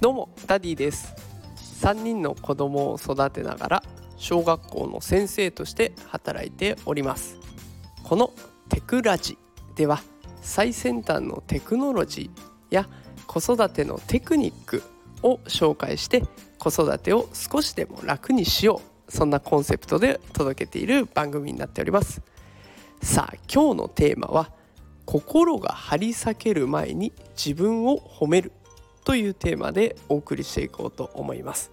どうもダディです。3人の子供を育てながら小学校の先生として働いております。このテクラジでは最先端のテクノロジーや子育てのテクニックを紹介して子育てを少しでも楽にしよう。そんなコンセプトで届けている番組になっております。さあ今日のテーマは心が張り裂ける前に自分を褒める。というテーマでお送りしていこうと思います。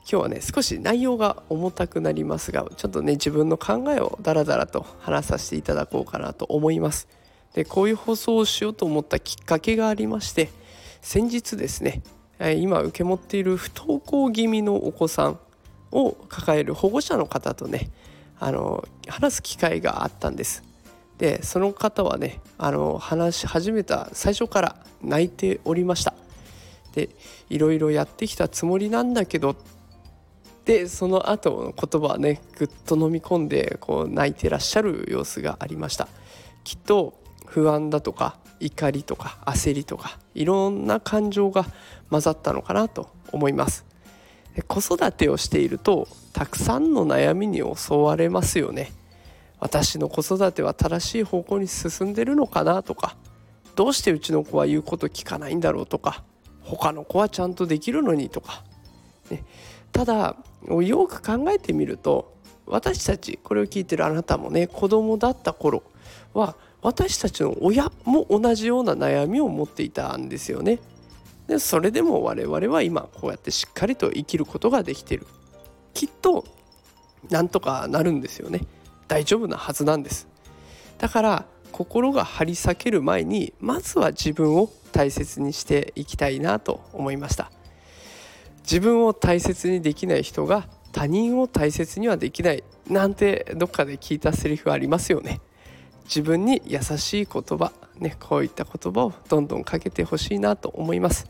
今日はね少し内容が重たくなりますがちょっとね自分の考えをダラダラと話させていただこうかなと思います。でこういう放送をしようと思ったきっかけがありまして先日ですね今受け持っている不登校気味のお子さんを抱える保護者の方とねあの話す機会があったんです。でその方はねあの話し始めた最初から泣いておりました。でいろいろやってきたつもりなんだけどでその後の言葉はねぐっと飲み込んでこう泣いてらっしゃる様子がありました。きっと不安だとか怒りとか焦りとかいろんな感情が混ざったのかなと思います。子育てをしているとたくさんの悩みに襲われますよね。私の子育ては正しい方向に進んでるのかなとかどうしてうちの子は言うこと聞かないんだろうとか他の子はちゃんとできるのにとか、ね、ただよく考えてみると私たちこれを聞いてるあなたもね子供だった頃は私たちの親も同じような悩みを持っていたんですよね。でそれでも我々は今こうやってしっかりと生きることができてる。きっとなんとかなるんですよね。大丈夫なはずなんです。だから心が張り裂ける前にまずは自分を大切にしていきたいなと思いました。自分を大切にできない人が他人を大切にはできないなんてどっかで聞いたセリフありますよね。自分に優しい言葉ねこういった言葉をどんどんかけてほしいなと思います。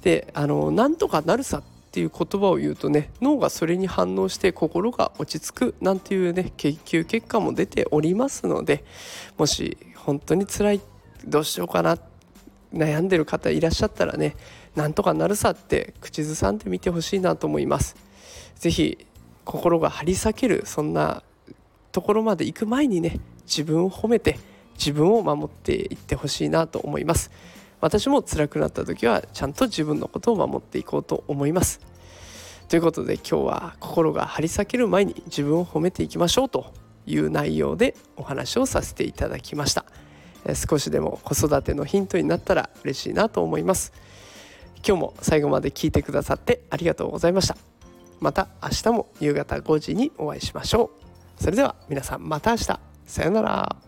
であのなんとかなるさっていう言葉を言うとね脳がそれに反応して心が落ち着くなんていうね研究結果も出ておりますのでもし本当に辛いどうしようかな悩んでる方いらっしゃったらねなんとかなるさって口ずさんでみてほしいなと思います。ぜひ心が張り裂けるそんなところまで行く前にね自分を褒めて自分を守っていってほしいなと思います私も辛くなった時はちゃんと自分のことを守っていこうと思います。ということで今日は心が張り裂ける前に自分を褒めていきましょうという内容でお話をさせていただきました。少しでも子育てのヒントになったら嬉しいなと思います。今日も最後まで聞いてくださってありがとうございました。また明日も夕方5時にお会いしましょう。それでは皆さんまた明日。さようなら。